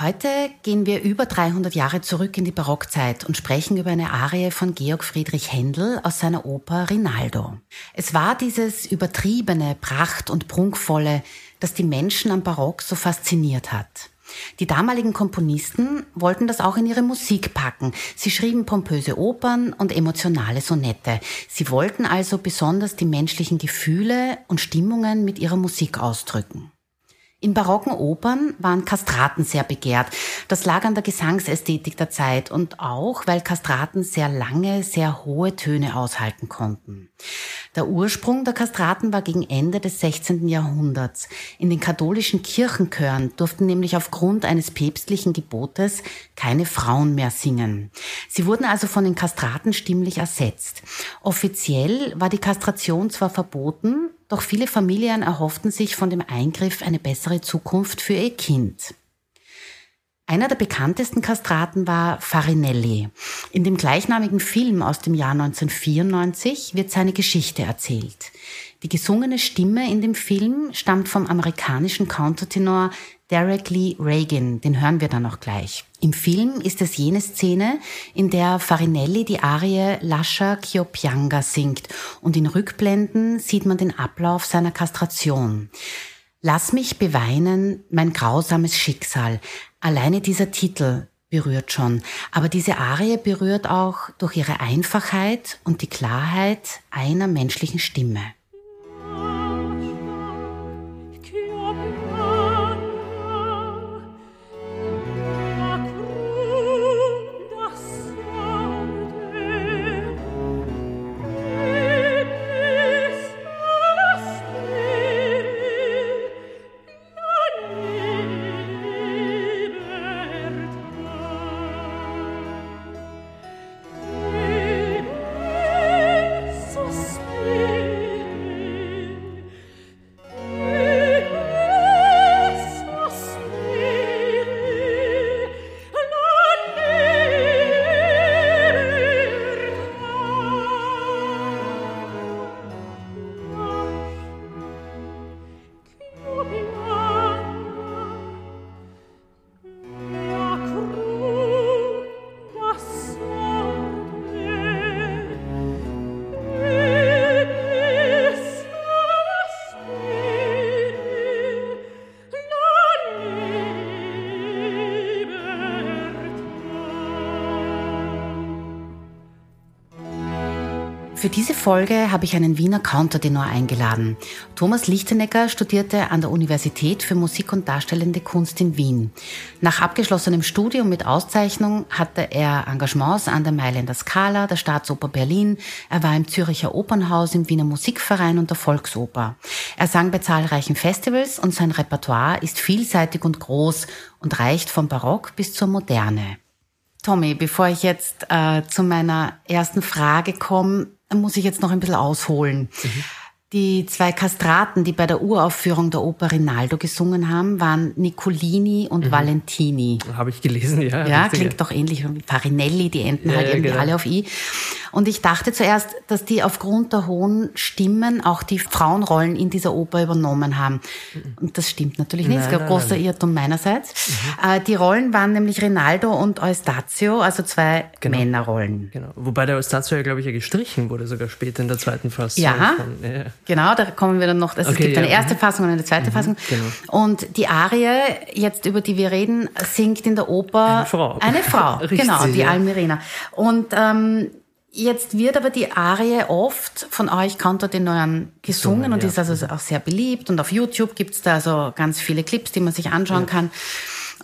Heute gehen wir über 300 Jahre zurück in die Barockzeit und sprechen über eine Arie von Georg Friedrich Händel aus seiner Oper Rinaldo. Es war dieses übertriebene, pracht- und prunkvolle, das die Menschen am Barock so fasziniert hat. Die damaligen Komponisten wollten das auch in ihre Musik packen. Sie schrieben pompöse Opern und emotionale Sonette. Sie wollten also besonders die menschlichen Gefühle und Stimmungen mit ihrer Musik ausdrücken. In barocken Opern waren Kastraten sehr begehrt. Das lag an der Gesangsästhetik der Zeit und auch, weil Kastraten sehr lange, sehr hohe Töne aushalten konnten. Der Ursprung der Kastraten war gegen Ende des 16. Jahrhunderts. In den katholischen Kirchenchören durften nämlich aufgrund eines päpstlichen Gebotes keine Frauen mehr singen. Sie wurden also von den Kastraten stimmlich ersetzt. Offiziell war die Kastration zwar verboten, doch viele Familien erhofften sich von dem Eingriff eine bessere Zukunft für ihr Kind. Einer der bekanntesten Kastraten war Farinelli. In dem gleichnamigen Film aus dem Jahr 1994 wird seine Geschichte erzählt. Die gesungene Stimme in dem Film stammt vom amerikanischen Countertenor Derek Lee Reagan, den hören wir dann auch gleich. Im Film ist es jene Szene, in der Farinelli die Arie Lascia Chiopianga singt und in Rückblenden sieht man den Ablauf seiner Kastration. Lass mich beweinen, mein grausames Schicksal. Alleine dieser Titel berührt schon, aber diese Arie berührt auch durch ihre Einfachheit und die Klarheit einer menschlichen Stimme. Für diese Folge habe ich einen Wiener Countertenor eingeladen. Thomas Lichtenecker studierte an der Universität für Musik und Darstellende Kunst in Wien. Nach abgeschlossenem Studium mit Auszeichnung hatte er Engagements an der Mailänder Scala, der Staatsoper Berlin. Er war im Züricher Opernhaus, im Wiener Musikverein und der Volksoper. Er sang bei zahlreichen Festivals und sein Repertoire ist vielseitig und groß und reicht vom Barock bis zur Moderne. Tommy, bevor ich jetzt äh, zu meiner ersten Frage komme, muss ich jetzt noch ein bisschen ausholen. Mhm. Die zwei Kastraten, die bei der Uraufführung der Oper Rinaldo gesungen haben, waren Nicolini und mhm. Valentini. Habe ich gelesen, ja. Ja, klingt doch ähnlich wie Farinelli, die enden ja, halt irgendwie genau. alle auf I. Und ich dachte zuerst, dass die aufgrund der hohen Stimmen auch die Frauenrollen in dieser Oper übernommen haben. Und das stimmt natürlich nicht. Ist ein großer. Irrtum meinerseits. Mhm. Äh, die Rollen waren nämlich Rinaldo und Eustazio, also zwei genau. Männerrollen. Genau. Wobei der Eustazio ja, glaube ich, ja gestrichen wurde, sogar später in der zweiten Fassung. Ja. Von, ja. Genau, da kommen wir dann noch. Also okay, es gibt ja. eine erste mhm. Fassung und eine zweite mhm, Fassung. Genau. Und die Arie, jetzt über die wir reden, singt in der Oper eine Frau. Eine Frau, Richtig, genau, die ja. Almirena. Und ähm, Jetzt wird aber die Arie oft von euch Countertenoren gesungen gesungen und ja. ist also auch sehr beliebt. Und auf YouTube gibt's da also ganz viele Clips, die man sich anschauen ja. kann.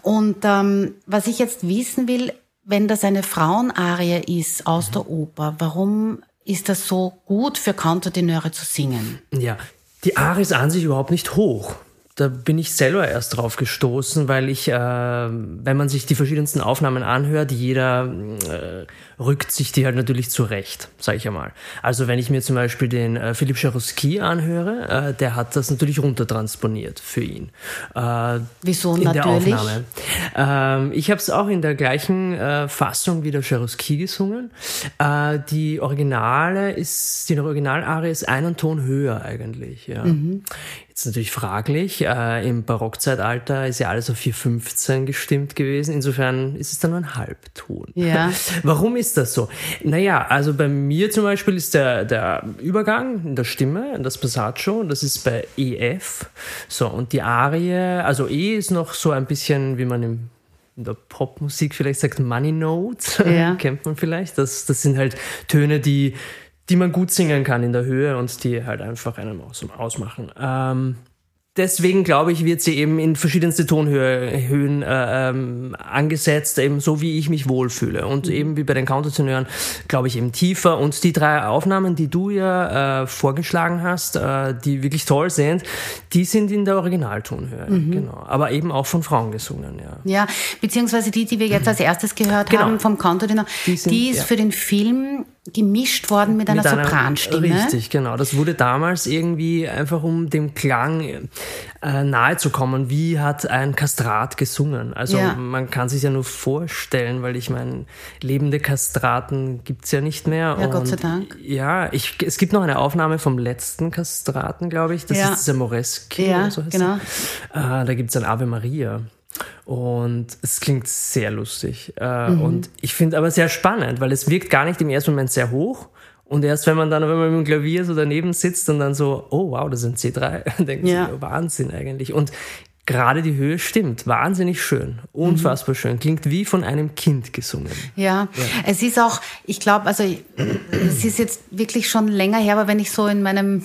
Und ähm, was ich jetzt wissen will, wenn das eine Frauenarie ist aus mhm. der Oper, warum ist das so gut für Countertenöre zu singen? Ja, die Arie ist an sich überhaupt nicht hoch. Da bin ich selber erst drauf gestoßen, weil ich, äh, wenn man sich die verschiedensten Aufnahmen anhört, jeder äh, rückt sich die halt natürlich zurecht, sage ich einmal. Also wenn ich mir zum Beispiel den äh, Philipp Charouski anhöre, äh, der hat das natürlich runtertransponiert für ihn. Äh, Wieso in natürlich? Der Aufnahme. Ähm, ich habe es auch in der gleichen äh, Fassung wie der Charouski gesungen. Äh, die Originale ist, die Originalarie ist einen Ton höher eigentlich. Ja. Mhm. Jetzt natürlich fraglich. Äh, Im Barockzeitalter ist ja alles auf 415 gestimmt gewesen. Insofern ist es dann nur ein Halbton. Ja. Warum ist das so? Naja, also bei mir zum Beispiel ist der, der Übergang in der Stimme, das Passaggio, das ist bei EF. So, und die Arie, also E ist noch so ein bisschen, wie man im in der Popmusik vielleicht sagt, Money Notes, ja. kennt man vielleicht. Das, das sind halt Töne, die die man gut singen kann in der Höhe und die halt einfach einen ausmachen. Ähm, deswegen glaube ich, wird sie eben in verschiedenste Tonhöhen äh, ähm, angesetzt, eben so wie ich mich wohlfühle. Und mhm. eben wie bei den Countertenören, glaube ich, eben tiefer. Und die drei Aufnahmen, die du ja äh, vorgeschlagen hast, äh, die wirklich toll sind, die sind in der Originaltonhöhe. Mhm. Genau. Aber eben auch von Frauen gesungen, ja. Ja, beziehungsweise die, die wir jetzt als erstes gehört genau. haben vom Countertenor, die, sind, die ist ja. für den Film gemischt worden mit, mit einer, einer Sopranstimme. Richtig, genau. Das wurde damals irgendwie einfach um dem Klang äh, nahe zu kommen. Wie hat ein Kastrat gesungen? Also ja. man kann sich ja nur vorstellen, weil ich meine, lebende Kastraten gibt's ja nicht mehr. Ja, und Gott sei Dank. Ja, ich, es gibt noch eine Aufnahme vom letzten Kastraten, glaube ich. Das ja. ist dieser Moreski. Ja, so genau. Äh, da gibt's ein Ave Maria. Und es klingt sehr lustig. Äh, mhm. Und ich finde aber sehr spannend, weil es wirkt gar nicht im ersten Moment sehr hoch. Und erst wenn man dann, wenn man mit dem Klavier so daneben sitzt und dann so, oh wow, das sind C3, denkt ja. man, Wahnsinn eigentlich. Und gerade die Höhe stimmt. Wahnsinnig schön. Unfassbar mhm. schön. Klingt wie von einem Kind gesungen. Ja, ja. es ist auch, ich glaube, also es ist jetzt wirklich schon länger her, aber wenn ich so in meinem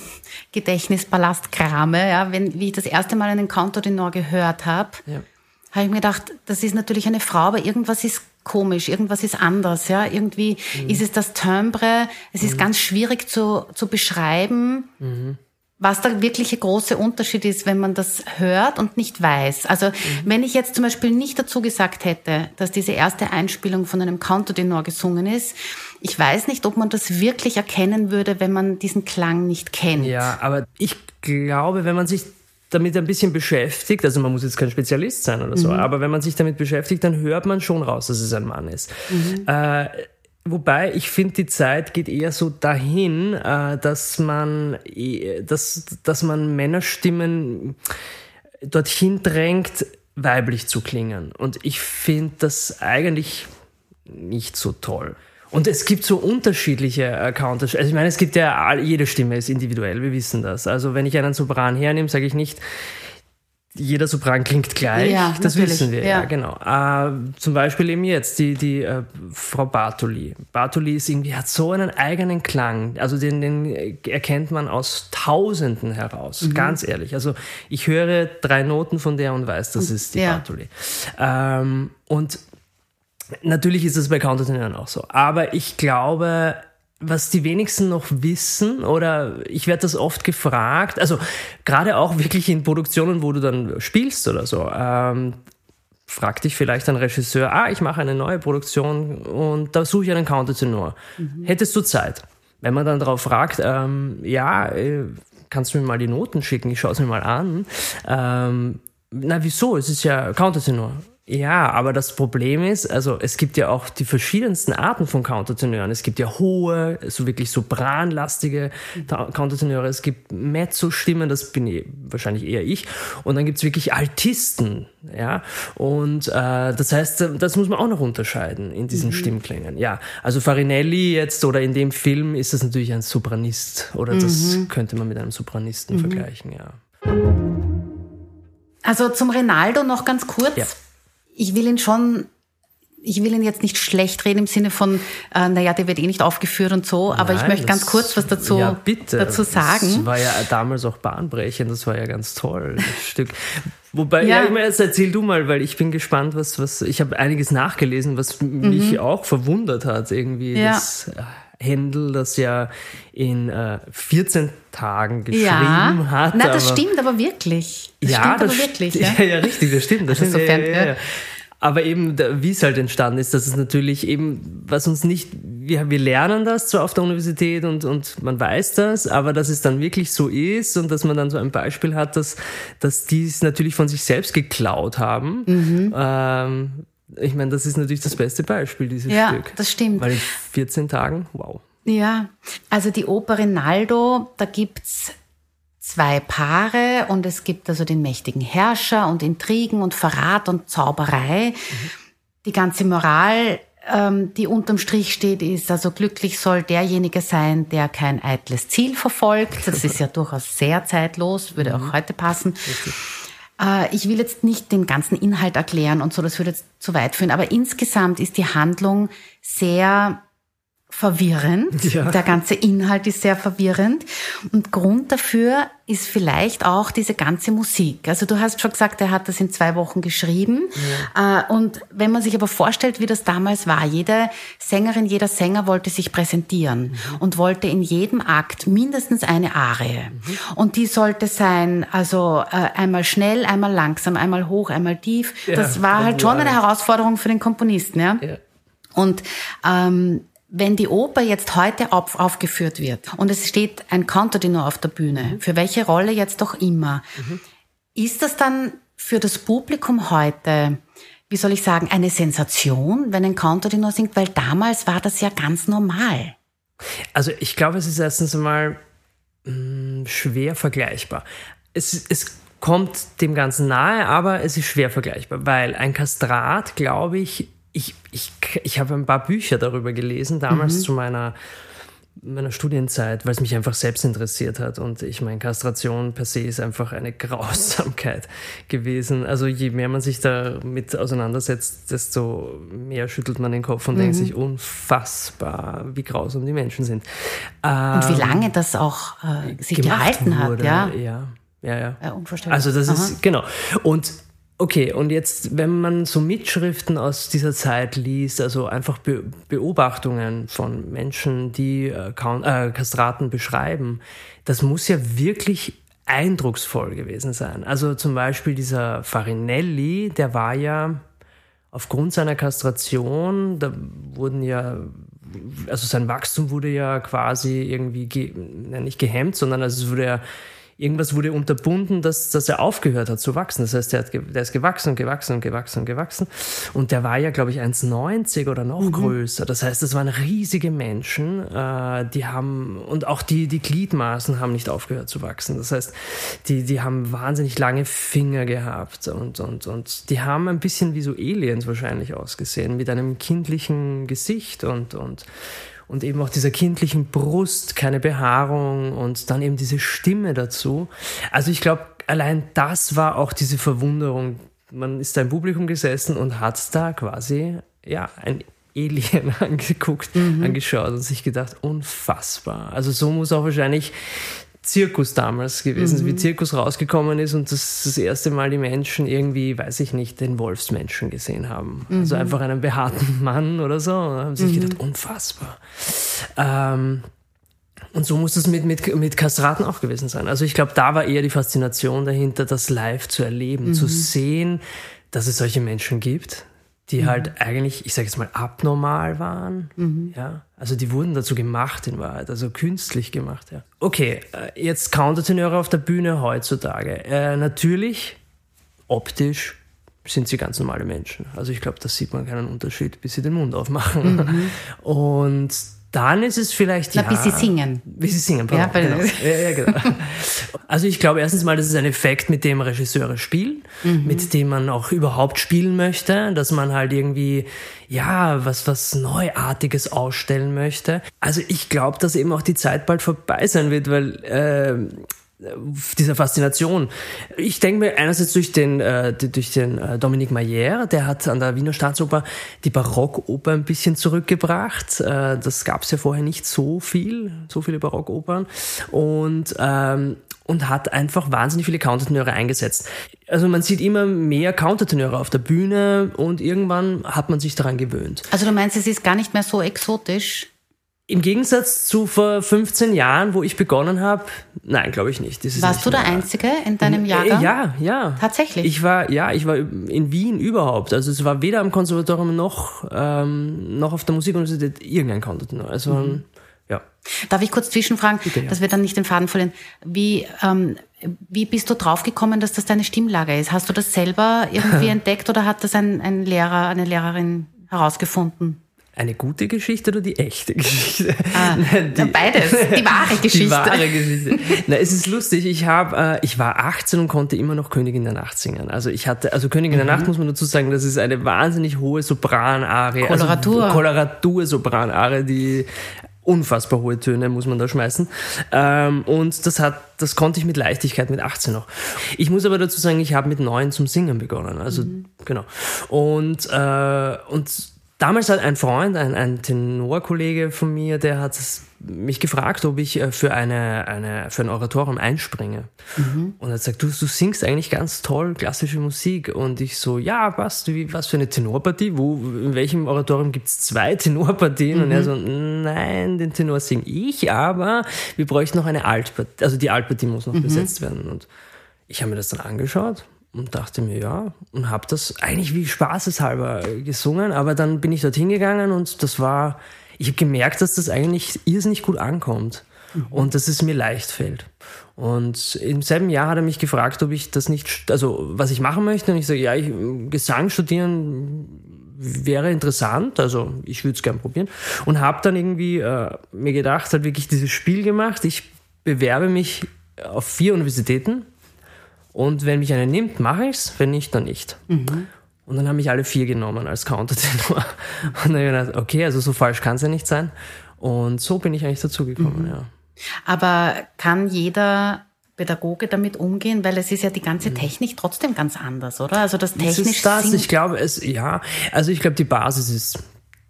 Gedächtnispalast krame, ja, wenn, wie ich das erste Mal einen Nord gehört habe, ja habe ich mir gedacht, das ist natürlich eine Frau, aber irgendwas ist komisch, irgendwas ist anders, ja. Irgendwie mhm. ist es das Timbre, es ist mhm. ganz schwierig zu, zu beschreiben, mhm. was der wirkliche große Unterschied ist, wenn man das hört und nicht weiß. Also, mhm. wenn ich jetzt zum Beispiel nicht dazu gesagt hätte, dass diese erste Einspielung von einem Countertenor gesungen ist, ich weiß nicht, ob man das wirklich erkennen würde, wenn man diesen Klang nicht kennt. Ja, aber ich glaube, wenn man sich damit ein bisschen beschäftigt, also man muss jetzt kein Spezialist sein oder so, mhm. aber wenn man sich damit beschäftigt, dann hört man schon raus, dass es ein Mann ist. Mhm. Äh, wobei ich finde, die Zeit geht eher so dahin, äh, dass man, äh, dass, dass man Männerstimmen dorthin drängt, weiblich zu klingen. Und ich finde das eigentlich nicht so toll. Und es gibt so unterschiedliche Accounts. Also ich meine, es gibt ja, jede Stimme ist individuell, wir wissen das. Also wenn ich einen Sopran hernehme, sage ich nicht, jeder Sopran klingt gleich, ja, das natürlich. wissen wir, ja, ja genau. Äh, zum Beispiel eben jetzt die, die äh, Frau Bartoli. Bartoli ist irgendwie, hat so einen eigenen Klang, also den, den erkennt man aus Tausenden heraus, mhm. ganz ehrlich. Also ich höre drei Noten von der und weiß, das ist die ja. Bartoli. Ähm, und Natürlich ist es bei Countertenören auch so. Aber ich glaube, was die wenigsten noch wissen, oder ich werde das oft gefragt, also gerade auch wirklich in Produktionen, wo du dann spielst oder so, ähm, fragt dich vielleicht ein Regisseur, ah, ich mache eine neue Produktion und da suche ich einen Countertenor. Mhm. Hättest du Zeit? Wenn man dann darauf fragt, ähm, ja, äh, kannst du mir mal die Noten schicken, ich schaue es mir mal an. Ähm, na, wieso? Es ist ja Countertenor. Ja, aber das Problem ist, also es gibt ja auch die verschiedensten Arten von Countertenören. Es gibt ja hohe, so wirklich sopranlastige Countertenöre. Es gibt Mezzo-Stimmen, das bin ich, wahrscheinlich eher ich. Und dann gibt's wirklich Altisten, ja. Und äh, das heißt, das muss man auch noch unterscheiden in diesen mhm. Stimmklängen. Ja, also Farinelli jetzt oder in dem Film ist das natürlich ein Sopranist oder das mhm. könnte man mit einem Sopranisten mhm. vergleichen, ja. Also zum Rinaldo noch ganz kurz. Ja ich will ihn schon ich will ihn jetzt nicht schlecht reden im Sinne von, äh, naja, der wird eh nicht aufgeführt und so, aber Nein, ich möchte ganz kurz was dazu, ja, bitte. dazu sagen. Das war ja damals auch bahnbrechend, das war ja ganz toll, das Stück. Wobei, ja, ja jetzt erzähl du mal, weil ich bin gespannt, was, was, ich habe einiges nachgelesen, was mhm. mich auch verwundert hat, irgendwie. Ja. Das, Händel das ja in äh, 14 Tagen geschrieben ja. hat. Na, das stimmt aber wirklich. Das ja, stimmt das aber wirklich. Ja, Ja, ja, richtig, das stimmt. Das stimmt. ja, ja, ja, ja. Aber eben, wie es halt entstanden ist, dass es natürlich eben, was uns nicht, wir, wir lernen das zwar auf der Universität und, und man weiß das, aber dass es dann wirklich so ist und dass man dann so ein Beispiel hat, dass, dass die es natürlich von sich selbst geklaut haben. Mhm. Ähm, ich meine, das ist natürlich das beste Beispiel, dieses Ja, Stück. das stimmt. Weil in 14 Tagen, wow. Ja, also die Oper Rinaldo, da gibt's zwei Paare und es gibt also den mächtigen Herrscher und Intrigen und Verrat und Zauberei. Die ganze Moral, ähm, die unterm Strich steht, ist also glücklich soll derjenige sein, der kein eitles Ziel verfolgt. Das ist ja durchaus sehr zeitlos, würde auch heute passen. Äh, Ich will jetzt nicht den ganzen Inhalt erklären und so, das würde jetzt zu weit führen, aber insgesamt ist die Handlung sehr verwirrend. Ja. Der ganze Inhalt ist sehr verwirrend. Und Grund dafür ist vielleicht auch diese ganze Musik. Also du hast schon gesagt, er hat das in zwei Wochen geschrieben. Äh, Und wenn man sich aber vorstellt, wie das damals war, jede Sängerin, jeder Sänger wollte sich präsentieren und wollte in jedem Akt mindestens eine Arie. Und die sollte sein, also äh, einmal schnell, einmal langsam, einmal hoch, einmal tief. Ja, das war halt schon eine. Herausforderung für den Komponisten. Ja? Ja. Und ähm, wenn die Oper jetzt heute auf, aufgeführt wird und es steht ein Contadino auf der Bühne, für welche Rolle jetzt doch immer, ist das dann für das Publikum heute, wie soll ich sagen, eine Sensation, wenn ein Contadino singt? Weil damals war das ja ganz normal. Also ich glaube, es ist erstens einmal mh, schwer vergleichbar. Es, es kommt dem Ganzen nahe, aber es ist schwer vergleichbar, weil ein Kastrat, glaube ich, ich, ich, ich habe ein paar Bücher darüber gelesen, damals zu meiner, meiner Studienzeit, weil es mich einfach selbst interessiert hat. Und ich meine, Kastration per se ist einfach eine Grausamkeit gewesen. Also je mehr man sich damit auseinandersetzt, desto mehr schüttelt man den Kopf und denkt sich, unfassbar, wie grausam die Menschen sind. Und wie lange das auch äh, sich gehalten hat, wurde. ja. Ja, ja, ja. Ja, unvorstellbar. Also das Aha. ist, genau. Und okay, und jetzt, wenn man so Mitschriften aus dieser Zeit liest, also einfach Be Beobachtungen von Menschen, die äh, äh, Kastraten beschreiben, das muss ja wirklich eindrucksvoll gewesen sein. Also zum Beispiel dieser Farinelli, der war ja aufgrund seiner Kastration, da wurden ja, also sein Wachstum wurde ja quasi irgendwie, ge, nicht gehemmt, sondern also es wurde ja, irgendwas wurde unterbunden, dass, dass er aufgehört hat zu wachsen. Das heißt, der, hat, der ist gewachsen und gewachsen und gewachsen und gewachsen. Und der war ja, glaube ich, 1,90 oder noch größer. Das heißt, das waren riesige Menschen, äh, die haben, und auch die, die Gliedmaßen haben nicht aufgehört zu wachsen. Das heißt, die, die haben wahnsinnig lange Finger gehabt und, und, und die haben ein bisschen wie so Aliens wahrscheinlich ausgesehen, mit einem kindlichen Gesicht und, und, und eben auch dieser kindlichen Brust, keine Behaarung und dann eben diese Stimme dazu. Also ich glaube, allein das war auch diese Verwunderung. Man ist da im Publikum gesessen und hat da quasi, ja, ein Alien angeguckt, angeschaut und sich gedacht, unfassbar. Also so muss auch wahrscheinlich Zirkus damals gewesen, sein, wie Zirkus rausgekommen ist und das, das erste Mal die Menschen irgendwie, weiß ich nicht, den Wolfsmenschen gesehen haben. Also einfach einen behaarten Mann oder so und haben sich gedacht, unfassbar. Ähm, und so muss es mit, mit, mit Kastraten auch gewesen sein. Also ich glaube, da war eher die Faszination dahinter, das live zu erleben, zu sehen, dass es solche Menschen gibt, die halt eigentlich, ich sage jetzt mal, abnormal waren. Ja, also die wurden dazu gemacht in Wahrheit, also künstlich gemacht. Ja. Okay, äh, jetzt Countertenöre auf der Bühne heutzutage. Äh, natürlich, optisch sind sie ganz normale Menschen. Also ich glaube, da sieht man keinen Unterschied, bis sie den Mund aufmachen. Und dann ist es vielleicht Na, ja, bis sie singen. Bis sie singen, pardon, Ja, genau. ja, ja, genau. Also ich glaube erstens mal, das ist ein Effekt, mit dem Regisseure spielen, mit dem man auch überhaupt spielen möchte, dass man halt irgendwie, ja, was, was Neuartiges ausstellen möchte. Also ich glaube, dass eben auch die Zeit bald vorbei sein wird, weil äh, dieser Faszination. Ich denke mir einerseits durch den, äh, durch den äh, Dominique Mayer, der hat an der Wiener Staatsoper die Barockoper ein bisschen zurückgebracht. Äh, das gab es ja vorher nicht so viel, so viele Barockopern. Und ähm, und hat einfach wahnsinnig viele Countertenöre eingesetzt. Also man sieht immer mehr Countertenöre auf der Bühne und irgendwann hat man sich daran gewöhnt. Also du meinst, es ist gar nicht mehr so exotisch? Im Gegensatz zu vor 15 Jahren, wo ich begonnen habe, nein, glaube ich nicht. Warst nicht du der Einzige in deinem äh, Jahrgang? Ja, ja. Tatsächlich? Ich war, ja, ich war in Wien überhaupt. Also es war weder am Konservatorium noch, ähm, noch auf der Musikuniversität irgendein Countertenor. Also, mhm. ja. Darf ich kurz zwischenfragen, Bitte, ja. dass wir dann nicht den Faden verlieren? Wie, ähm, wie bist du draufgekommen, dass das deine Stimmlage ist? Hast du das selber irgendwie entdeckt oder hat das ein, ein Lehrer, eine Lehrerin herausgefunden? Eine gute Geschichte oder die echte Geschichte? Ah, die, beides, die wahre Geschichte. Die wahre Geschichte. Na, es ist lustig, ich habe, äh, ich war 18 und konnte immer noch Königin der Nacht singen. Also ich hatte, also Königin mhm. der Nacht muss man dazu sagen, das ist eine wahnsinnig hohe Sopranarie. Koloratur. Also Koloratur Sopranarie, die unfassbar hohe Töne muss man da schmeißen. Ähm, und das hat, das konnte ich mit Leichtigkeit mit 18 noch. Ich muss aber dazu sagen, ich habe mit 9 zum Singen begonnen. Also mhm. genau. Und äh, und Damals hat ein Freund, ein, ein Tenorkollege von mir, der hat mich gefragt, ob ich äh, für, eine, eine, für ein Oratorium einspringe. Mhm. Und er hat gesagt, du, du singst eigentlich ganz toll klassische Musik. Und ich so, ja, was, wie, was für eine Tenorpartie? Wo, in welchem Oratorium gibt's zwei Tenorpartien? Mhm. Und er so, nein, den Tenor singe ich, aber wir bräuchten noch eine Altpartie. Also die Altpartie muss noch mhm. besetzt werden. Und ich habe mir das dann angeschaut und dachte mir, ja, und habe das eigentlich wie spaßeshalber gesungen, aber dann bin ich dorthin gegangen und das war, ich habe gemerkt, dass das eigentlich irrsinnig gut ankommt mhm. und dass es mir leicht fällt. Und im selben Jahr hat er mich gefragt, ob ich das nicht, also was ich machen möchte. Und ich sage, ja, ich, Gesang studieren wäre interessant, also ich würde es gern probieren. Und habe dann irgendwie äh, mir gedacht, hat wirklich dieses Spiel gemacht. Ich bewerbe mich auf vier Universitäten und wenn mich einer nimmt, mache ich es, wenn nicht, dann nicht. Mhm. Und dann haben mich alle vier genommen als Countertenor. Und dann habe ich gedacht, okay, also so falsch kann es ja nicht sein. Und so bin ich eigentlich dazugekommen, mhm. ja. Aber kann jeder Pädagoge damit umgehen? Weil es ist ja die ganze mhm. Technik trotzdem ganz anders, oder? Also das technisch. Das ist das. Ich glaube, es, ja, also ich glaube, die Basis ist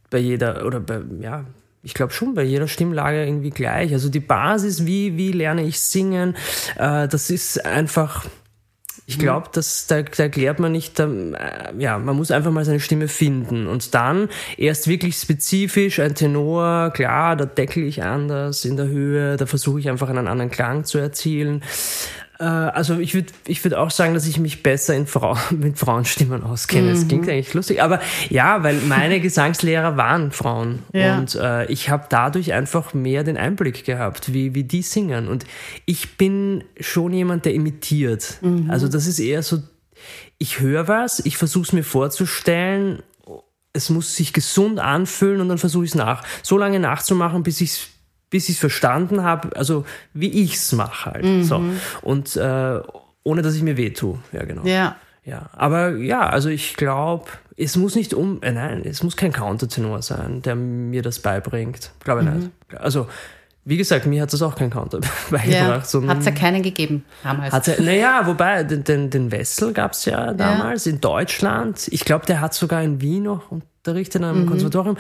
bei jeder, oder bei, ja, ich glaube schon bei jeder Stimmlage irgendwie gleich. Also die Basis, wie, wie lerne ich singen, äh, das ist einfach, ich mhm. glaube, dass da, da erklärt man nicht, ähm, äh, ja, man muss einfach mal seine Stimme finden und dann erst wirklich spezifisch ein Tenor, klar, da deckel ich anders in der Höhe, da versuche ich einfach einen anderen Klang zu erzielen. Äh, also ich würde ich würd auch sagen, dass ich mich besser in Frau, mit Frauenstimmen auskenne. Das mhm. klingt eigentlich lustig, aber ja, weil meine Gesangslehrer waren Frauen ja. und äh, ich habe dadurch einfach mehr den Einblick gehabt, wie, wie die singen. Und ich bin schon jemand, der imitiert. Mhm. Also das ist eher so, ich höre was, ich versuche es mir vorzustellen, es muss sich gesund anfühlen und dann versuche ich es nach, so lange nachzumachen, bis ich es bis ich es verstanden habe, also wie ich es mache halt. Mhm. So. Und äh, ohne dass ich mir weh tue. Ja, genau. Ja. Ja, aber ja, also ich glaube, es muss nicht um, äh, nein, es muss kein Countertenor sein, der mir das beibringt. Glaube ich mhm. nicht. Also, wie gesagt, mir hat das auch kein Counter beigebracht. Ja, hat es ja keinen gegeben damals. Hat's ja, naja, wobei, den, den, den Wessel gab es ja damals ja. in Deutschland. Ich glaube, der hat sogar in Wien noch unterrichtet in einem mhm. Konservatorium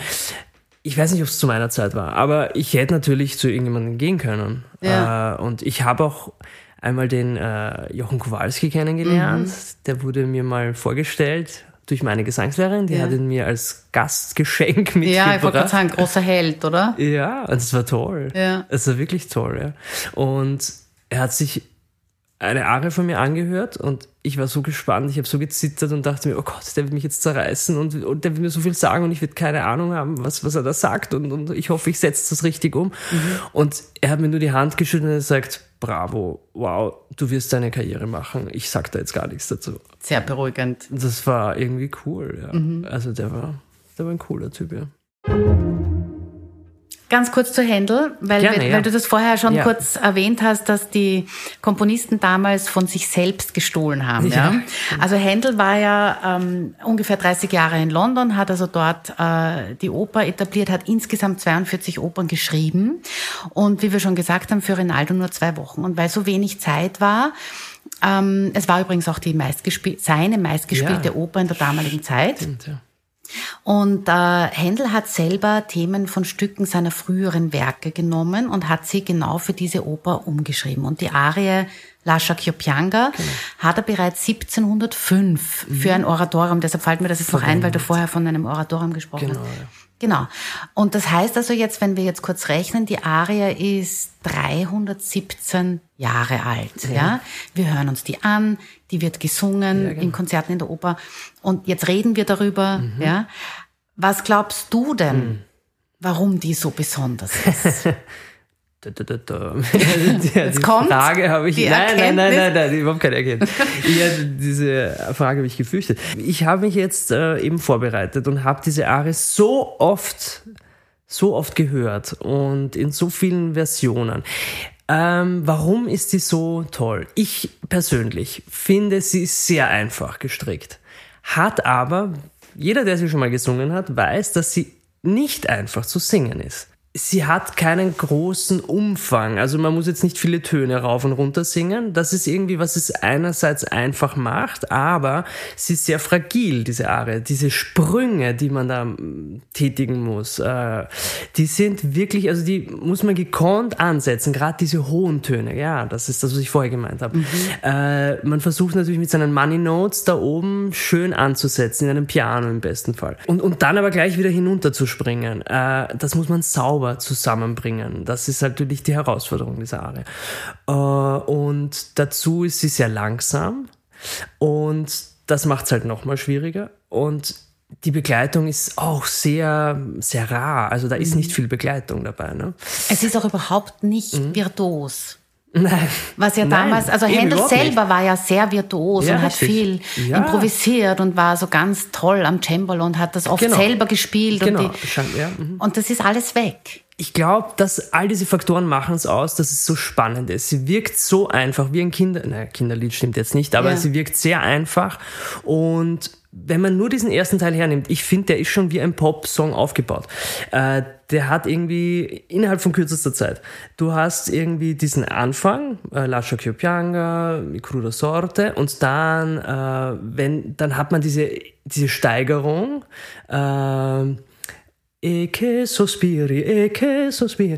ich weiß nicht, ob es zu meiner Zeit war, aber ich hätte natürlich zu irgendjemandem gehen können. Ja. Äh, und ich habe auch einmal den äh, Jochen Kowalski kennengelernt. Mhm. Der wurde mir mal vorgestellt durch meine Gesangslehrerin. Die ja. hat ihn mir als Gastgeschenk mitgebracht. Ja, ich wollte gerade sagen, großer Held, oder? Ja, und es war toll. Ja. Es war wirklich toll, ja. Und er hat sich eine Arie von mir angehört und ich war so gespannt, ich habe so gezittert und dachte mir, oh Gott, der wird mich jetzt zerreißen und, und der wird mir so viel sagen und ich werde keine Ahnung haben, was, was er da sagt und, und ich hoffe, ich setze das richtig um. Mhm. Und er hat mir nur die Hand geschüttelt und gesagt, bravo, wow, du wirst deine Karriere machen. Ich sag da jetzt gar nichts dazu. Sehr beruhigend. Das war irgendwie cool, ja. Mhm. Also der war, der war ein cooler Typ, ja. Ganz kurz zu Händel, weil, Gerne, weil du das vorher schon ja. kurz erwähnt hast, dass die Komponisten damals von sich selbst gestohlen haben. Ja. ja? Also Händel war ja ähm, ungefähr 30 Jahre in London, hat also dort äh, die Oper etabliert, hat insgesamt 42 Opern geschrieben und wie wir schon gesagt haben, für Rinaldo nur zwei Wochen. Und weil so wenig Zeit war, ähm, es war übrigens auch die meistgespiel seine meistgespielte ja. Oper in der damaligen Zeit. Stimmt, ja. Und äh, Händel hat selber Themen von Stücken seiner früheren Werke genommen und hat sie genau für diese Oper umgeschrieben. Und die Arie Lascia Chioppianga genau. hat er bereits 1705 mhm. für ein Oratorium, deshalb fällt mir das jetzt noch ein, weil du vorher von einem Oratorium gesprochen genau, hast. Ja. Genau. Und das heißt also jetzt, wenn wir jetzt kurz rechnen, die Arie ist 317 Jahre alt. Ja. ja. Wir hören uns die an, die wird gesungen ja, genau. in Konzerten in der Oper. Und jetzt reden wir darüber. Mhm. Ja. Was glaubst du denn, mhm. warum die so besonders ist? Jetzt die kommt Frage habe ich. Die nein, nein, nein, nein, nein, überhaupt keine Erkenntnis. ja, diese Frage habe ich gefürchtet. Ich habe mich jetzt äh, eben vorbereitet und habe diese Aris so oft, so oft gehört und in so vielen Versionen. Ähm, warum ist die so toll? Ich persönlich finde sie sehr einfach gestrickt. Hat aber, jeder, der sie schon mal gesungen hat, weiß, dass sie nicht einfach zu singen ist sie hat keinen großen Umfang. Also man muss jetzt nicht viele Töne rauf und runter singen. Das ist irgendwie, was es einerseits einfach macht, aber sie ist sehr fragil, diese Arie. Diese Sprünge, die man da mm, tätigen muss, äh, die sind wirklich, also die muss man gekonnt ansetzen, gerade diese hohen Töne. Ja, das ist das, was ich vorher gemeint habe. Mhm. Äh, man versucht natürlich mit seinen Money Notes da oben schön anzusetzen, in einem Piano im besten Fall. Und, und dann aber gleich wieder hinunter zu springen. Äh, das muss man sauber sauber zusammenbringen. Das ist natürlich die Herausforderung dieser Arie. Äh, und dazu ist sie sehr langsam und das macht es halt nochmal schwieriger. Und die Begleitung ist auch sehr, sehr rar. Also da ist nicht mhm. viel Begleitung dabei. Ne? Es ist auch überhaupt nicht mhm. virtuos. Nein. Was ja damals, Nein, also Händel selber nicht. war ja sehr virtuos ja, und hat viel ja. improvisiert und war so ganz toll am Cembalo und hat das oft genau. selber gespielt. Genau. Und, die, ja. mhm. und das ist alles weg. Ich glaube, dass all diese Faktoren machen es aus, dass es so spannend ist. Sie wirkt so einfach wie ein Kinder, naja, Kinderlied stimmt jetzt nicht, aber sie wirkt sehr einfach und wenn man nur diesen ersten Teil hernimmt, ich finde, der ist schon wie ein Pop-Song aufgebaut. Äh, der hat irgendwie innerhalb von kürzester Zeit. Du hast irgendwie diesen Anfang, äh, Lascia più pianga, mi cruda sorte, und dann, äh, wenn, dann hat man diese, diese Steigerung, äh, E che sospiri, e che sospiri.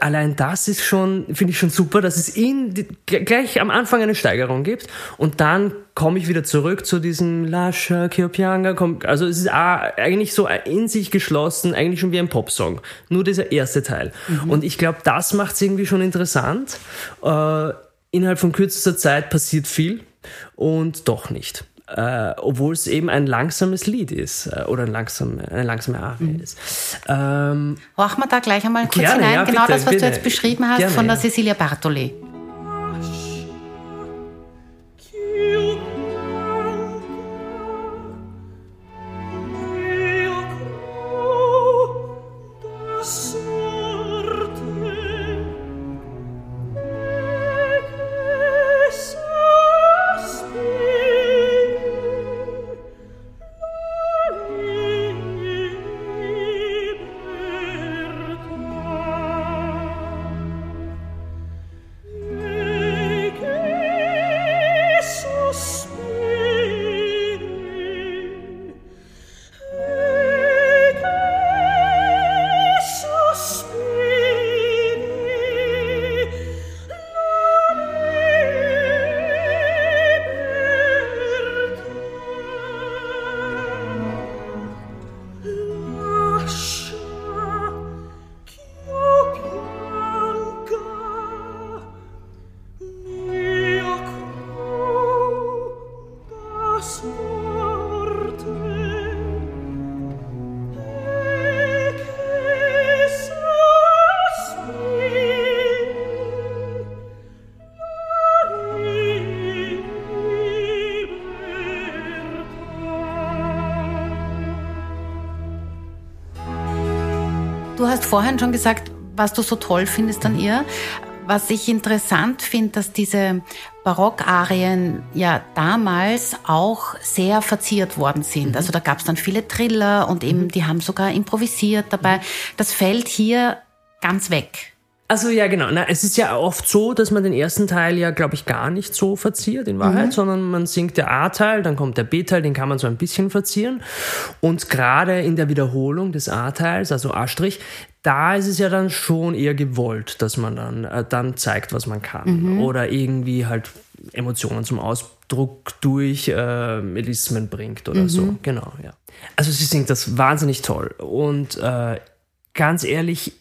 Allein das ist schon, finde ich schon super, dass es in, gleich am Anfang eine Steigerung gibt und dann komme ich wieder zurück zu diesem Lascia Kiopianga. Also es ist eigentlich so in sich geschlossen, eigentlich schon wie ein Popsong. Nur dieser erste Teil. Mhm. Und ich glaube, das macht es irgendwie schon interessant. Äh, innerhalb von kürzester Zeit passiert viel und doch nicht äh, obwohl es eben ein langsames Lied ist äh, oder ein langsam, eine langsame Arie mhm. ist. Ähm, Horchen wir da gleich einmal kurz gerne, hinein, ja, genau bitte, das, was bitte. du jetzt beschrieben hast gerne, von der Cecilia Bartoli. Vorhin schon gesagt, was du so toll findest an ihr. Was ich interessant finde, dass diese Barockarien ja damals auch sehr verziert worden sind. Mhm. Also da gab es dann viele Triller und eben, mhm. die haben sogar improvisiert dabei. Das fällt hier ganz weg. Also ja, genau. Na, es ist ja oft so, dass man den ersten Teil ja, glaube ich, gar nicht so verziert in Wahrheit, mhm. sondern man singt der A-Teil, dann kommt der B-Teil, den kann man so ein bisschen verzieren. Und gerade in der Wiederholung des A-Teils, also A', da ist es ja dann schon eher gewollt, dass man dann, äh, dann zeigt, was man kann. Mhm. Oder irgendwie halt Emotionen zum Ausdruck durch äh, Melismen bringt oder mhm. so. Genau, ja. Also sie singt das wahnsinnig toll. Und äh, ganz ehrlich,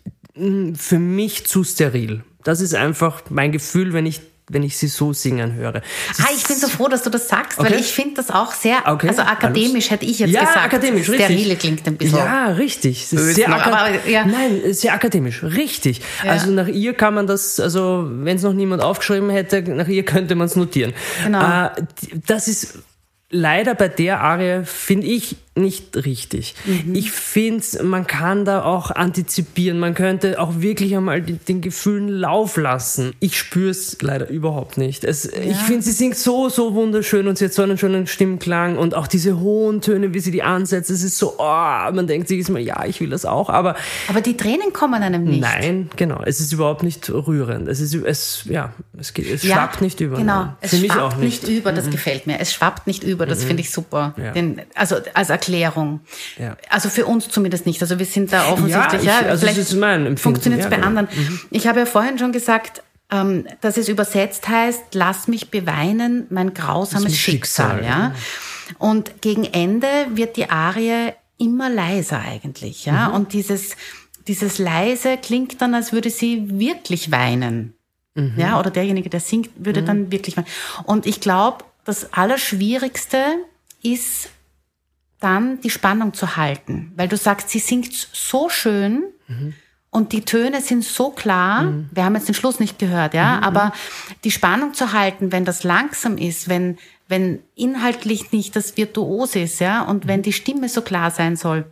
für mich zu steril. Das ist einfach mein Gefühl, wenn ich wenn ich sie so singen höre. ah, ich bin so froh, dass du das sagst, okay. weil ich finde das auch sehr, okay. also akademisch hätte ich jetzt ja, gesagt. akademisch, Sterile richtig. klingt ein bisschen. Ja, richtig. Sehr aber, ja. Nein, sehr akademisch, richtig. Ja. Also nach ihr kann man das, also wenn es noch niemand aufgeschrieben hätte, nach ihr könnte man es notieren. Genau. Äh, das ist leider bei der Arie, finde ich, nicht richtig. Mhm. Ich finde, man kann da auch antizipieren. Man könnte auch wirklich einmal den, den Gefühlen Lauf lassen. Ich spüre es leider überhaupt nicht. Es, ja. Ich finde, sie singt so, so wunderschön und sie hat so einen schönen Stimmklang und auch diese hohen Töne, wie sie die ansetzt. Es ist so, oh, man denkt sich mal, ja, ich will das auch, aber. Aber die Tränen kommen einem nicht. Nein, genau. Es ist überhaupt nicht rührend. Es ist, es, ja, es, geht, es ja, schwappt nicht über. Genau. Es Für schwappt auch nicht. nicht über, das mhm. gefällt mir. Es schwappt nicht über, das mhm. finde ich super. Ja. Den, also, als Erklärung Erklärung. Ja. Also für uns zumindest nicht. Also wir sind da offensichtlich, ja, ich, ja also vielleicht funktioniert es bei genau. anderen. Mhm. Ich habe ja vorhin schon gesagt, ähm, dass es übersetzt heißt, lass mich beweinen, mein grausames Schicksal, Schicksal, ja. Und gegen Ende wird die Arie immer leiser eigentlich, ja. Mhm. Und dieses, dieses leise klingt dann, als würde sie wirklich weinen. Mhm. Ja, oder derjenige, der singt, würde mhm. dann wirklich weinen. Und ich glaube, das Allerschwierigste ist, dann die Spannung zu halten. Weil du sagst, sie singt so schön mhm. und die Töne sind so klar. Mhm. Wir haben jetzt den Schluss nicht gehört, ja, mhm. aber die Spannung zu halten, wenn das langsam ist, wenn, wenn inhaltlich nicht das Virtuos ist, ja, und wenn die Stimme so klar sein soll,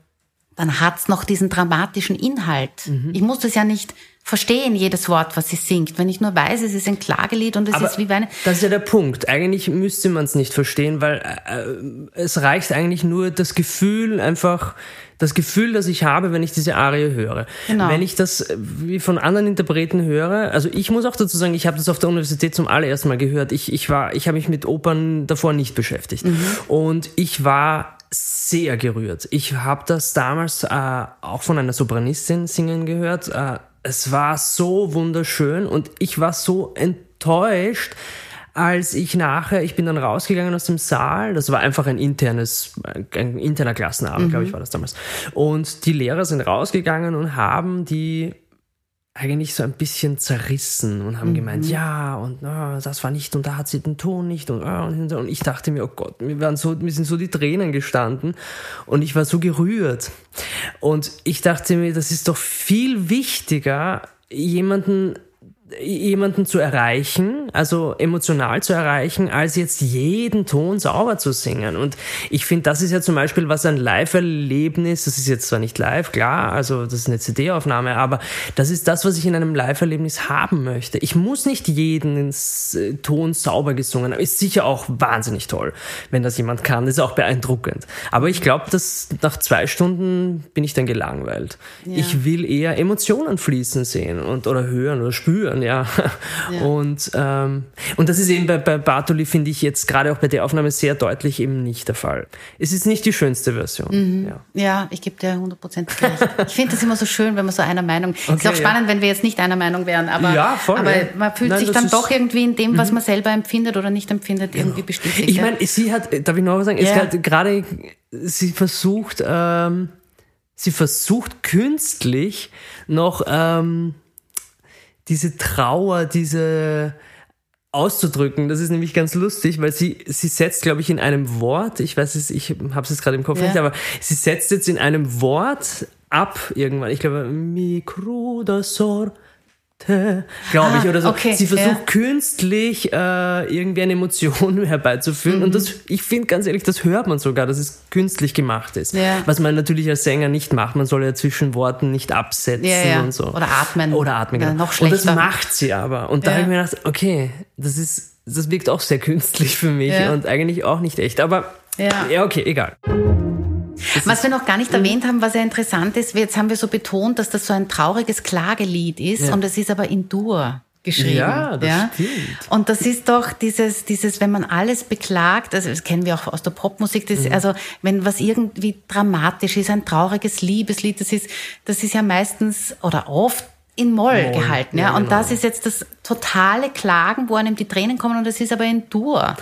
dann hat's noch diesen dramatischen Inhalt. Mhm. Ich muss das ja nicht verstehen, jedes Wort, was sie singt. Wenn ich nur weiß, es ist ein Klagelied und es Aber ist wie eine. Das ist ja der Punkt. Eigentlich müsste man es nicht verstehen, weil äh, es reicht eigentlich nur das Gefühl, einfach das Gefühl, das ich habe, wenn ich diese Arie höre. Genau. Wenn ich das äh, wie von anderen Interpreten höre, also ich muss auch dazu sagen, ich habe das auf der Universität zum allerersten Mal gehört. Ich, ich war, ich habe mich mit Opern davor nicht beschäftigt. Mhm. Und ich war sehr gerührt. Ich habe das damals äh, auch von einer Sopranistin singen gehört. Äh, es war so wunderschön und ich war so enttäuscht, als ich nachher, ich bin dann rausgegangen aus dem Saal, das war einfach ein internes, ein interner Klassenabend, mhm. glaube ich, war das damals. Und die Lehrer sind rausgegangen und haben die eigentlich so ein bisschen zerrissen und haben mhm. gemeint, ja, und oh, das war nicht, und da hat sie den Ton nicht, und, oh, und ich dachte mir, oh Gott, mir, waren so, mir sind so die Tränen gestanden und ich war so gerührt. Und ich dachte mir, das ist doch viel wichtiger, jemanden jemanden zu erreichen, also emotional zu erreichen, als jetzt jeden Ton sauber zu singen. Und ich finde, das ist ja zum Beispiel, was ein Live-Erlebnis, das ist jetzt zwar nicht live, klar, also das ist eine CD-Aufnahme, aber das ist das, was ich in einem Live-Erlebnis haben möchte. Ich muss nicht jeden äh, Ton sauber gesungen haben. Ist sicher auch wahnsinnig toll, wenn das jemand kann. ist auch beeindruckend. Aber ich glaube, dass nach zwei Stunden bin ich dann gelangweilt. Ja. Ich will eher Emotionen fließen sehen und oder hören oder spüren hören, ja. ja. Und, ähm, und das ist eben bei, bei Bartoli, finde ich jetzt gerade auch bei der Aufnahme sehr deutlich eben nicht der Fall. Es ist nicht die schönste Version. Mhm. Ja. ja. ich gebe dir 100% recht. ich finde das immer so schön, wenn man so einer Meinung okay, ist. auch spannend, ja. wenn wir jetzt nicht einer Meinung wären, aber, ja, voll, aber man fühlt Nein, sich dann doch irgendwie in dem, was mhm. man selber empfindet oder nicht empfindet, irgendwie bestätigt. Ich meine, sie hat, darf ich noch was sagen? Es hat gerade, sie versucht, ähm, sie versucht künstlich noch, ähm, diese Trauer, diese auszudrücken. Das ist nämlich ganz lustig, weil sie, sie setzt, glaube ich, in einem Wort, ich weiß es, ich habe es jetzt gerade im Kopf ja. nicht, aber sie setzt jetzt in einem Wort ab irgendwann. Ich glaube, mi glaube ah, ich, oder so. Okay, Sie versucht ja. künstlich äh, irgendwie eine Emotion herbeizuführen. Mhm. Und das, ich finde ganz ehrlich, das hört man sogar, dass es künstlich gemacht ist. Ja. Was man natürlich als Sänger nicht macht. Man soll ja zwischen Worten nicht absetzen ja, und so. Oder atmen. Oder atmen, genau. noch schlechter. Und das macht sie aber. Und da habe ich mir gedacht, okay, das ist, das wirkt auch sehr künstlich für mich und eigentlich auch nicht echt. Aber ja, okay, egal. Was wir noch gar nicht erwähnt haben, was ja interessant ist, jetzt haben wir so betont, dass das so ein trauriges Klagelied ist ja. und es ist aber in Dur geschrieben. Ja, das ja? stimmt. Und das ist doch dieses, dieses, wenn man alles beklagt, also das kennen wir auch aus der Popmusik, das, Mhm. also wenn was irgendwie dramatisch ist, ein trauriges Liebeslied, das ist, das ist ja meistens oder oft in Moll, Moll, gehalten. Ja? ja, Und genau. das ist jetzt das totale Klagen, wo einem die Tränen kommen und das ist aber in Dur.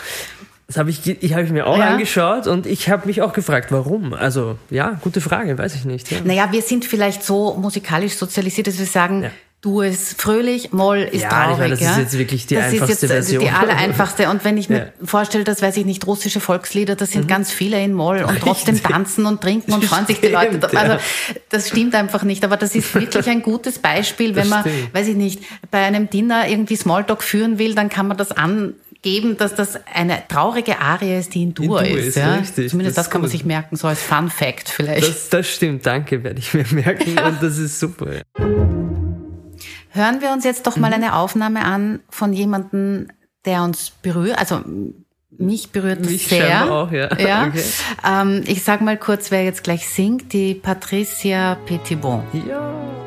Das habe ich, ich habe mir auch Ja. angeschaut und ich habe mich auch gefragt, warum. Also ja, gute Frage, weiß ich nicht. Ja. Naja, wir sind vielleicht so musikalisch sozialisiert, dass wir sagen, Ja. du ist fröhlich, Moll ist Ja, ich traurig. meine, das ist ja? jetzt wirklich die das einfachste ist jetzt Version. die allereinfachste. Und wenn ich mir. Mhm. vorstelle, dass, weiß ich nicht, russische Volkslieder, das sind ganz viele in Moll und trotzdem Richtig. tanzen und trinken und freuen sich die Leute. Also das stimmt einfach nicht. Aber das ist wirklich ein gutes Beispiel, wenn Das man, stimmt. weiß ich nicht, bei einem Dinner irgendwie Smalltalk führen will, dann kann man das angeben, dass das eine traurige Arie ist, die in Dur, Dur ist. ist, ja? richtig. Zumindest Das das, kann man sich merken, so als Fun Fact vielleicht. Das, das stimmt, danke, werde ich mir merken und das ist super. Ja. Hören wir uns jetzt doch mal Mhm. eine Aufnahme an von jemandem, der uns berührt, also mich berührt das Mich sehr. auch, ja. ja. Okay. Ähm, ich sag mal kurz, wer jetzt gleich singt, die Patricia Petitbon. ja.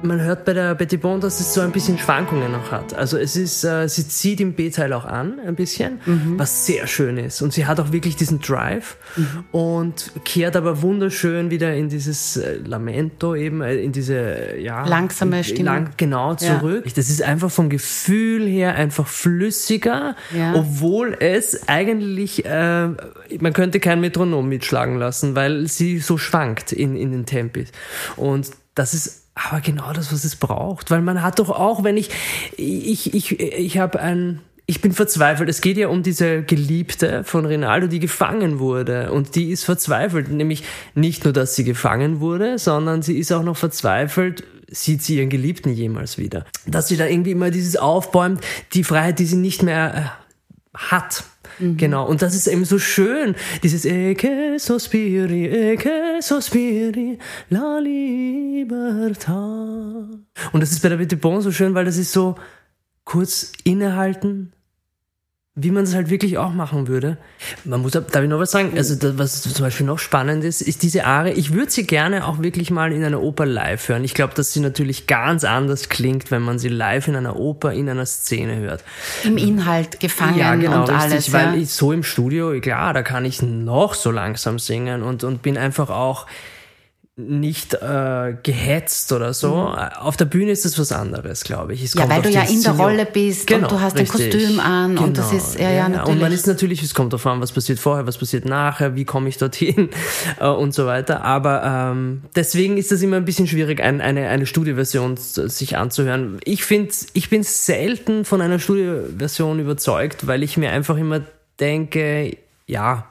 Man hört bei der Betty Bond, dass es so ein bisschen Schwankungen noch hat. Also es ist, äh, sie zieht im B-Teil auch an, ein bisschen, was sehr schön ist. Und sie hat auch wirklich diesen Drive und kehrt aber wunderschön wieder in dieses äh, Lamento eben, äh, in diese, ja. Langsame Stimmung. Lang, genau, Ja. zurück. Das ist einfach vom Gefühl her einfach flüssiger, Ja. obwohl es eigentlich, äh, man könnte kein Metronom mitschlagen lassen, weil sie so schwankt in, in den Tempis. Und das ist aber genau das, was es braucht, weil man hat doch auch, wenn ich, ich, ich, ich habe ein, ich bin verzweifelt. Es geht ja um diese Geliebte von Rinaldo, die gefangen wurde. Und die ist verzweifelt. Nämlich nicht nur, dass sie gefangen wurde, sondern sie ist auch noch verzweifelt, sieht sie ihren Geliebten jemals wieder. Dass sie da irgendwie immer dieses aufbäumt, die Freiheit, die sie nicht mehr äh, hat. Genau, und das ist eben so schön, dieses E che sospiri, e che sospiri, la libertà. Und das ist bei der Betty Bon so schön, weil das ist so kurz innehalten, wie man es halt wirklich auch machen würde. Man muss, darf ich noch was sagen? Also, das, was zum Beispiel noch spannend ist, ist diese Arie. Ich würde sie gerne auch wirklich mal in einer Oper live hören. Ich glaube, dass sie natürlich ganz anders klingt, wenn man sie live in einer Oper in einer Szene hört. Im Inhalt gefangen ja, genau, und richtig, alles. Weil ich so im Studio, klar, da kann ich noch so langsam singen und, und bin einfach auch nicht äh, gehetzt oder so. Mhm. Auf der Bühne ist das was anderes, glaube ich. Es ja, weil du ja in der Rolle bist genau, und du hast richtig. ein Kostüm an genau. und das genau. ist ja, ja, natürlich. Und man ist natürlich, es kommt darauf an, was passiert vorher, was passiert nachher, wie komme ich dorthin äh, und so weiter. Aber ähm, deswegen ist das immer ein bisschen schwierig, ein, eine, eine Studioversion sich anzuhören. Ich finde, ich bin selten von einer Studioversion überzeugt, weil ich mir einfach immer denke, ja,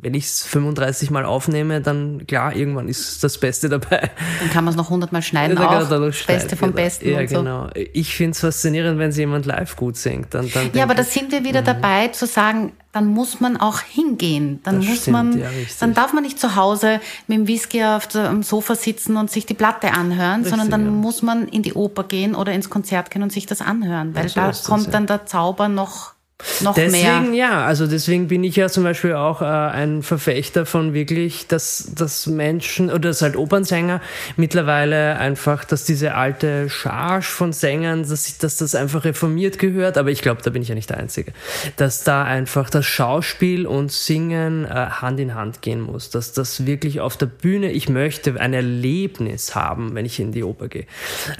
wenn ich es 35 Mal aufnehme, dann klar, irgendwann ist das Beste dabei. Dann kann man es noch 100 Mal schneiden ja, auch. Das Beste vom genau. Besten ja, und so. genau. Ich finde es faszinierend, wenn jemand live gut singt. Dann, dann ja, aber da sind wir wieder mhm. dabei zu sagen, dann muss man auch hingehen. Dann das muss stimmt, man, ja, dann darf man nicht zu Hause mit dem Whisky auf dem Sofa sitzen und sich die Platte anhören, richtig, sondern dann ja. muss man in die Oper gehen oder ins Konzert gehen und sich das anhören, weil da kommt das, dann der Zauber noch noch deswegen, mehr. ja, also deswegen bin ich ja zum Beispiel auch äh, ein Verfechter von wirklich, dass, dass Menschen oder dass halt Opernsänger mittlerweile einfach, dass diese alte Charge von Sängern, dass, dass das einfach reformiert gehört, aber ich glaube, da bin ich ja nicht der Einzige, dass da einfach das Schauspiel und Singen äh, Hand in Hand gehen muss, dass das wirklich auf der Bühne, ich möchte ein Erlebnis haben, wenn ich in die Oper gehe.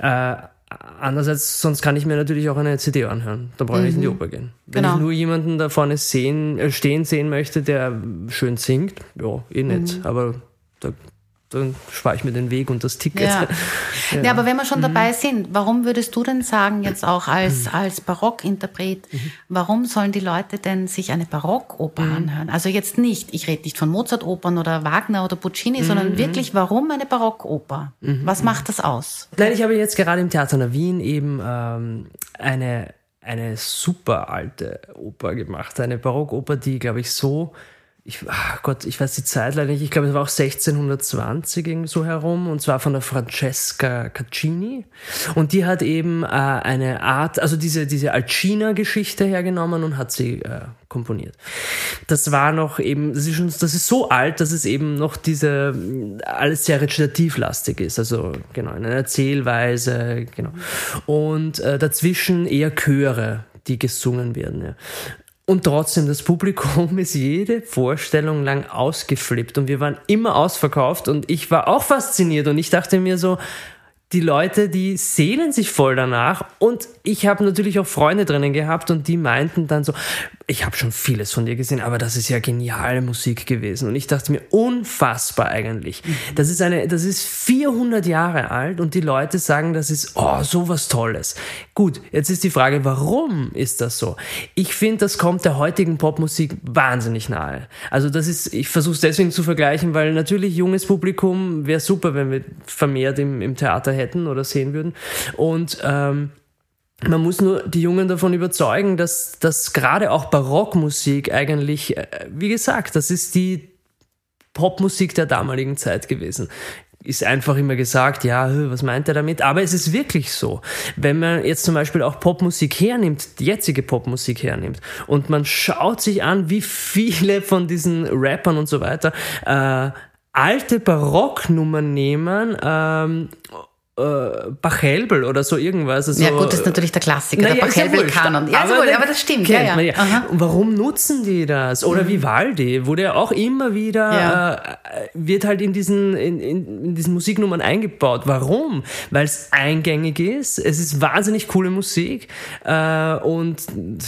Äh, Andererseits, sonst kann ich mir natürlich auch eine CD anhören. Da brauche ich mhm. nicht in die mhm. Oper gehen. Wenn genau. ich nur jemanden da vorne sehen, äh, stehen sehen möchte, der schön singt, ja, eh nicht. Mhm. Aber da dann spare ich mir den Weg und das Ticket. Ja. ja. ja aber wenn wir schon mhm. dabei sind, warum würdest du denn sagen, jetzt auch als, mhm. als Barockinterpret, mhm. warum sollen die Leute denn sich eine Barockoper mhm. anhören? Also jetzt nicht, ich rede nicht von Mozart-Opern oder Wagner oder Puccini, sondern mhm. wirklich, warum eine Barockoper? Mhm. Was macht das aus? Nein, ich habe jetzt gerade im Theater in Wien eben ähm, eine, eine super alte Oper gemacht. Eine Barockoper, die, glaube ich, so ich, ach Gott, ich weiß die Zeit leider nicht, ich glaube, es war auch 1620 irgendwie so herum, und zwar von der Francesca Caccini. Und die hat eben äh, eine Art, also diese, diese Alcina-Geschichte hergenommen und hat sie äh, komponiert. Das war noch eben, das ist schon, das ist so alt, dass es eben noch diese, alles sehr rezitativlastig ist, also genau, in einer Erzählweise, genau. Und äh, dazwischen eher Chöre, die gesungen werden. Ja. Und trotzdem, das Publikum ist jede Vorstellung lang ausgeflippt und wir waren immer ausverkauft und ich war auch fasziniert und ich dachte mir so, die Leute, die sehnen sich voll danach und ich habe natürlich auch Freunde drinnen gehabt und die meinten dann so, ich habe schon vieles von dir gesehen, aber das ist ja geniale Musik gewesen. Und ich dachte mir, unfassbar eigentlich. Mhm. Das ist eine, das ist 400 Jahre alt und die Leute sagen, das ist, oh, sowas Tolles. Gut, jetzt ist die Frage, warum ist das so? Ich finde, das kommt der heutigen Popmusik wahnsinnig nahe. Also das ist, ich versuche es deswegen zu vergleichen, weil natürlich junges Publikum wäre super, wenn wir vermehrt im, im Theater hätten oder sehen würden. Und ähm, man muss nur die Jungen davon überzeugen, dass, dass gerade auch Barockmusik eigentlich, äh, wie gesagt, das ist die Popmusik der damaligen Zeit gewesen. Ist einfach immer gesagt, ja, was meint er damit? Aber es ist wirklich so. Wenn man jetzt zum Beispiel auch Popmusik hernimmt, die jetzige Popmusik hernimmt, und man schaut sich an, wie viele von diesen Rappern und so weiter äh, alte Barocknummern nehmen ähm, äh, Bachelbel oder so irgendwas. Also, ja gut, das ist natürlich der Klassiker, naja, der Bachelbel-Kanon. Ja, aber, wohl, aber das stimmt. Ja, ja. ja. Warum nutzen die das? Oder mhm. Vivaldi wurde ja auch immer wieder, ja. äh, wird halt in diesen, in, in, in diesen Musiknummern eingebaut. Warum? Weil es eingängig ist, es ist wahnsinnig coole Musik äh, und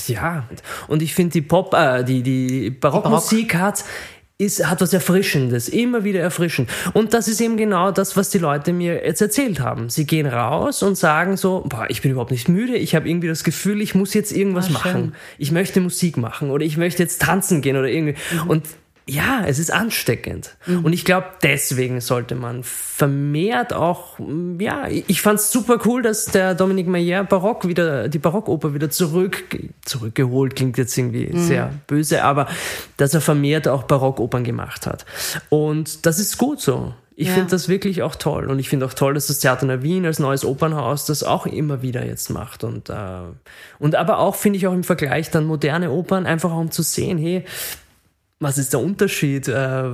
ja, und ich finde die Pop, äh, die, die Barockmusik Barock. hat ist, hat was Erfrischendes, immer wieder erfrischend. Und das ist eben genau das, was die Leute mir jetzt erzählt haben. Sie gehen raus und sagen so, boah, ich bin überhaupt nicht müde, ich habe irgendwie das Gefühl, ich muss jetzt irgendwas ah, machen. Ich möchte Musik machen oder ich möchte jetzt tanzen gehen oder irgendwie. Mhm. Und ja, es ist ansteckend. Mhm. Und ich glaube, deswegen sollte man vermehrt auch, ja, ich fand es super cool, dass der Dominique Mayer Barock wieder, die Barockoper wieder zurück, zurückgeholt, klingt jetzt irgendwie mhm. sehr böse, aber dass er vermehrt auch Barockopern gemacht hat. Und das ist gut so Ich Ja. finde das wirklich auch toll. Und ich finde auch toll, dass das Theater in Wien als neues Opernhaus das auch immer wieder jetzt macht. Und, äh, und aber auch finde ich auch im Vergleich dann moderne Opern, einfach auch um zu sehen, hey, was ist der Unterschied? Äh,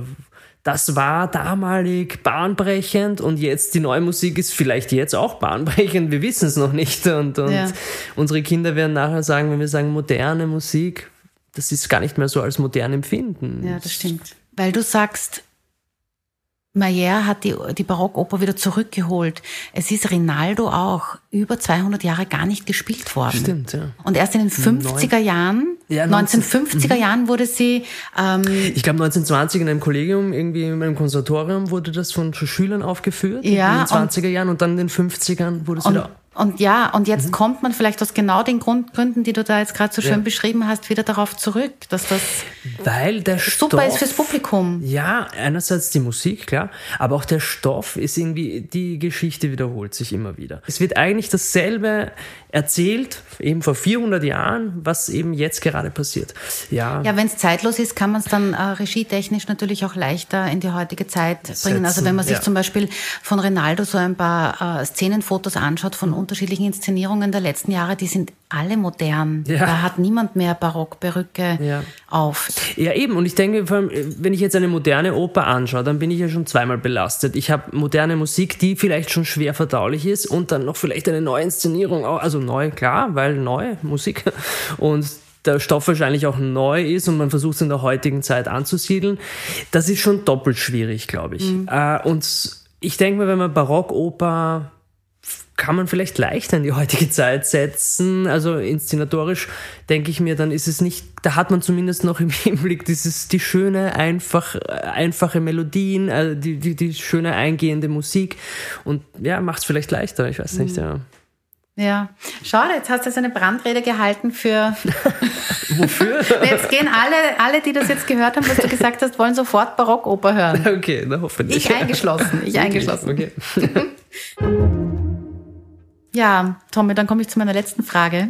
das war damalig bahnbrechend und jetzt die neue Musik ist vielleicht jetzt auch bahnbrechend. Wir wissen es noch nicht. Und, und Ja. unsere Kinder werden nachher sagen, wenn wir sagen moderne Musik, das ist gar nicht mehr so als modern empfinden. Ja, das stimmt. Weil du sagst, Mayer hat die, die Barockoper wieder zurückgeholt. Es ist Rinaldo auch über 200 Jahre gar nicht gespielt worden. Stimmt, ja. Und erst in den 50er Jahren, Ja, Mhm. 1950er Jahren wurde sie, ähm, Ich glaube 1920 in einem Kollegium, irgendwie in einem Konservatorium wurde das von Schülern aufgeführt Ja, in den 20er Jahren und dann in den 50ern wurde es wieder und ja, und jetzt kommt man vielleicht aus genau den Grund, Gründen, die du da jetzt gerade so schön Ja. beschrieben hast, wieder darauf zurück, dass das weil der super Stoff, ist fürs Publikum. Ja, einerseits die Musik, klar, aber auch der Stoff ist irgendwie, die Geschichte wiederholt sich immer wieder. Es wird eigentlich dasselbe erzählt, eben vor 400 Jahren, was eben jetzt gerade passiert. Ja, Ja, wenn es zeitlos ist, kann man es dann äh, regietechnisch natürlich auch leichter in die heutige Zeit bringen. Also wenn man sich ja. zum Beispiel von Rinaldo so ein paar äh, Szenenfotos anschaut von unterschiedlichen Inszenierungen der letzten Jahre, die sind alle modern. Ja. Da hat niemand mehr Barockperücke Ja. auf. Ja, eben. Und ich denke, vor allem, wenn ich jetzt eine moderne Oper anschaue, dann bin ich ja schon zweimal belastet. Ich habe moderne Musik, die vielleicht schon schwer verdaulich ist und dann noch vielleicht eine neue Inszenierung. Also neu, klar, weil neue Musik. Und der Stoff wahrscheinlich auch neu ist und man versucht es in der heutigen Zeit anzusiedeln. Das ist schon doppelt schwierig, glaube ich. Äh, und ich denke mir, wenn man Barockoper kann man vielleicht leichter in die heutige Zeit setzen. Also inszenatorisch denke ich mir, dann ist es nicht, da hat man zumindest noch im Hinblick dieses, die schöne, einfach, äh, einfache Melodien, äh, die, die, die schöne eingehende Musik und ja, macht es vielleicht leichter, ich weiß nicht, ja. Ja, schade, jetzt hast du jetzt eine Brandrede gehalten für. Wofür? Jetzt gehen alle, alle, die das jetzt gehört haben, was du gesagt hast, wollen sofort Barockoper hören. okay, na hoffentlich. Ich eingeschlossen, ich eingeschlossen. Okay. Ja, Tommy, dann komme ich zu meiner letzten Frage.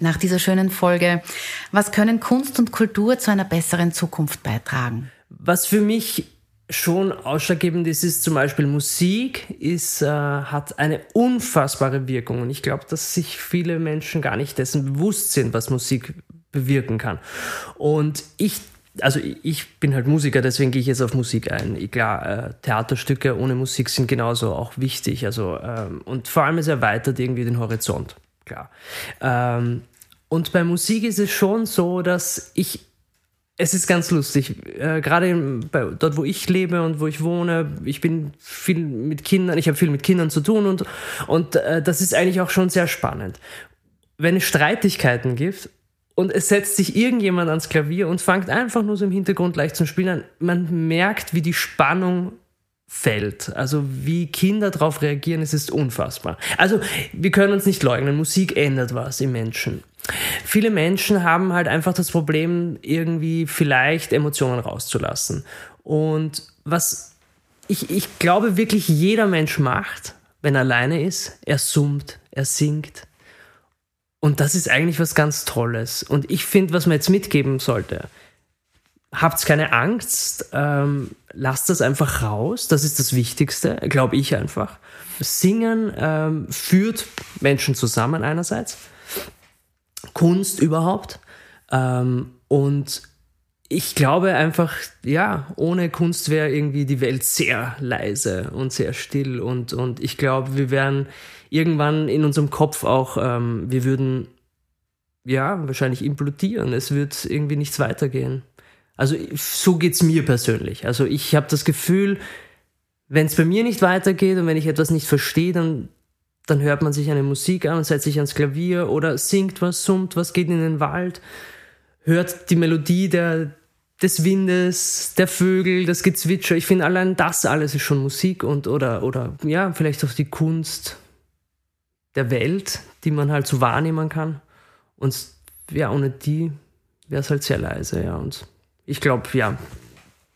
Nach dieser schönen Folge. Was können Kunst und Kultur zu einer besseren Zukunft beitragen? Was für mich schon ausschlaggebend ist, ist zum Beispiel Musik, ist, äh, hat eine unfassbare Wirkung. Und ich glaube, dass sich viele Menschen gar nicht dessen bewusst sind, was Musik bewirken kann. Und ich, also ich bin halt Musiker, deswegen gehe ich jetzt auf Musik ein. Klar, äh, Theaterstücke ohne Musik sind genauso auch wichtig. Also, ähm, und vor allem es erweitert irgendwie den Horizont. Klar. Ähm, und bei Musik ist es schon so, dass ich es ist ganz lustig. Äh, Gerade dort, wo ich lebe und wo ich wohne, ich bin viel mit Kindern, ich habe viel mit Kindern zu tun und, und äh, das ist eigentlich auch schon sehr spannend. Wenn es Streitigkeiten gibt und es setzt sich irgendjemand ans Klavier und fängt einfach nur so im Hintergrund leicht zu spielen an, man merkt, wie die Spannung fällt. Also wie Kinder darauf reagieren, es ist unfassbar. Also wir können uns nicht leugnen, Musik ändert was im Menschen. Viele Menschen haben halt einfach das Problem, irgendwie vielleicht Emotionen rauszulassen. Und was ich, ich glaube wirklich jeder Mensch macht, wenn er alleine ist, er summt, er singt. Und das ist eigentlich was ganz Tolles. Und ich finde, was man jetzt mitgeben sollte, habt keine Angst, ähm, lasst das einfach raus, das ist das Wichtigste, glaube ich einfach. Singen ähm, führt Menschen zusammen einerseits, Kunst überhaupt ähm, und ich glaube einfach, ja, ohne Kunst wäre irgendwie die Welt sehr leise und sehr still und, und ich glaube, wir wären irgendwann in unserem Kopf auch, ähm, wir würden ja wahrscheinlich implodieren, es wird irgendwie nichts weitergehen. Also so geht's mir persönlich. Also ich habe das Gefühl, wenn es bei mir nicht weitergeht und wenn ich etwas nicht verstehe, dann, dann hört man sich eine Musik an und setzt sich ans Klavier oder singt was, summt was, geht in den Wald, hört die Melodie der, des Windes, der Vögel, das Gezwitscher. Ich finde, allein das alles ist schon Musik und oder, oder ja, vielleicht auch die Kunst der Welt, die man halt so wahrnehmen kann. Und ja, ohne die wäre es halt sehr leise, ja. Und ich glaube, ja,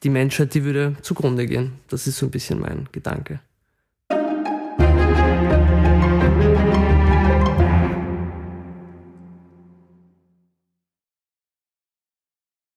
die Menschheit, die würde zugrunde gehen. Das ist so ein bisschen mein Gedanke.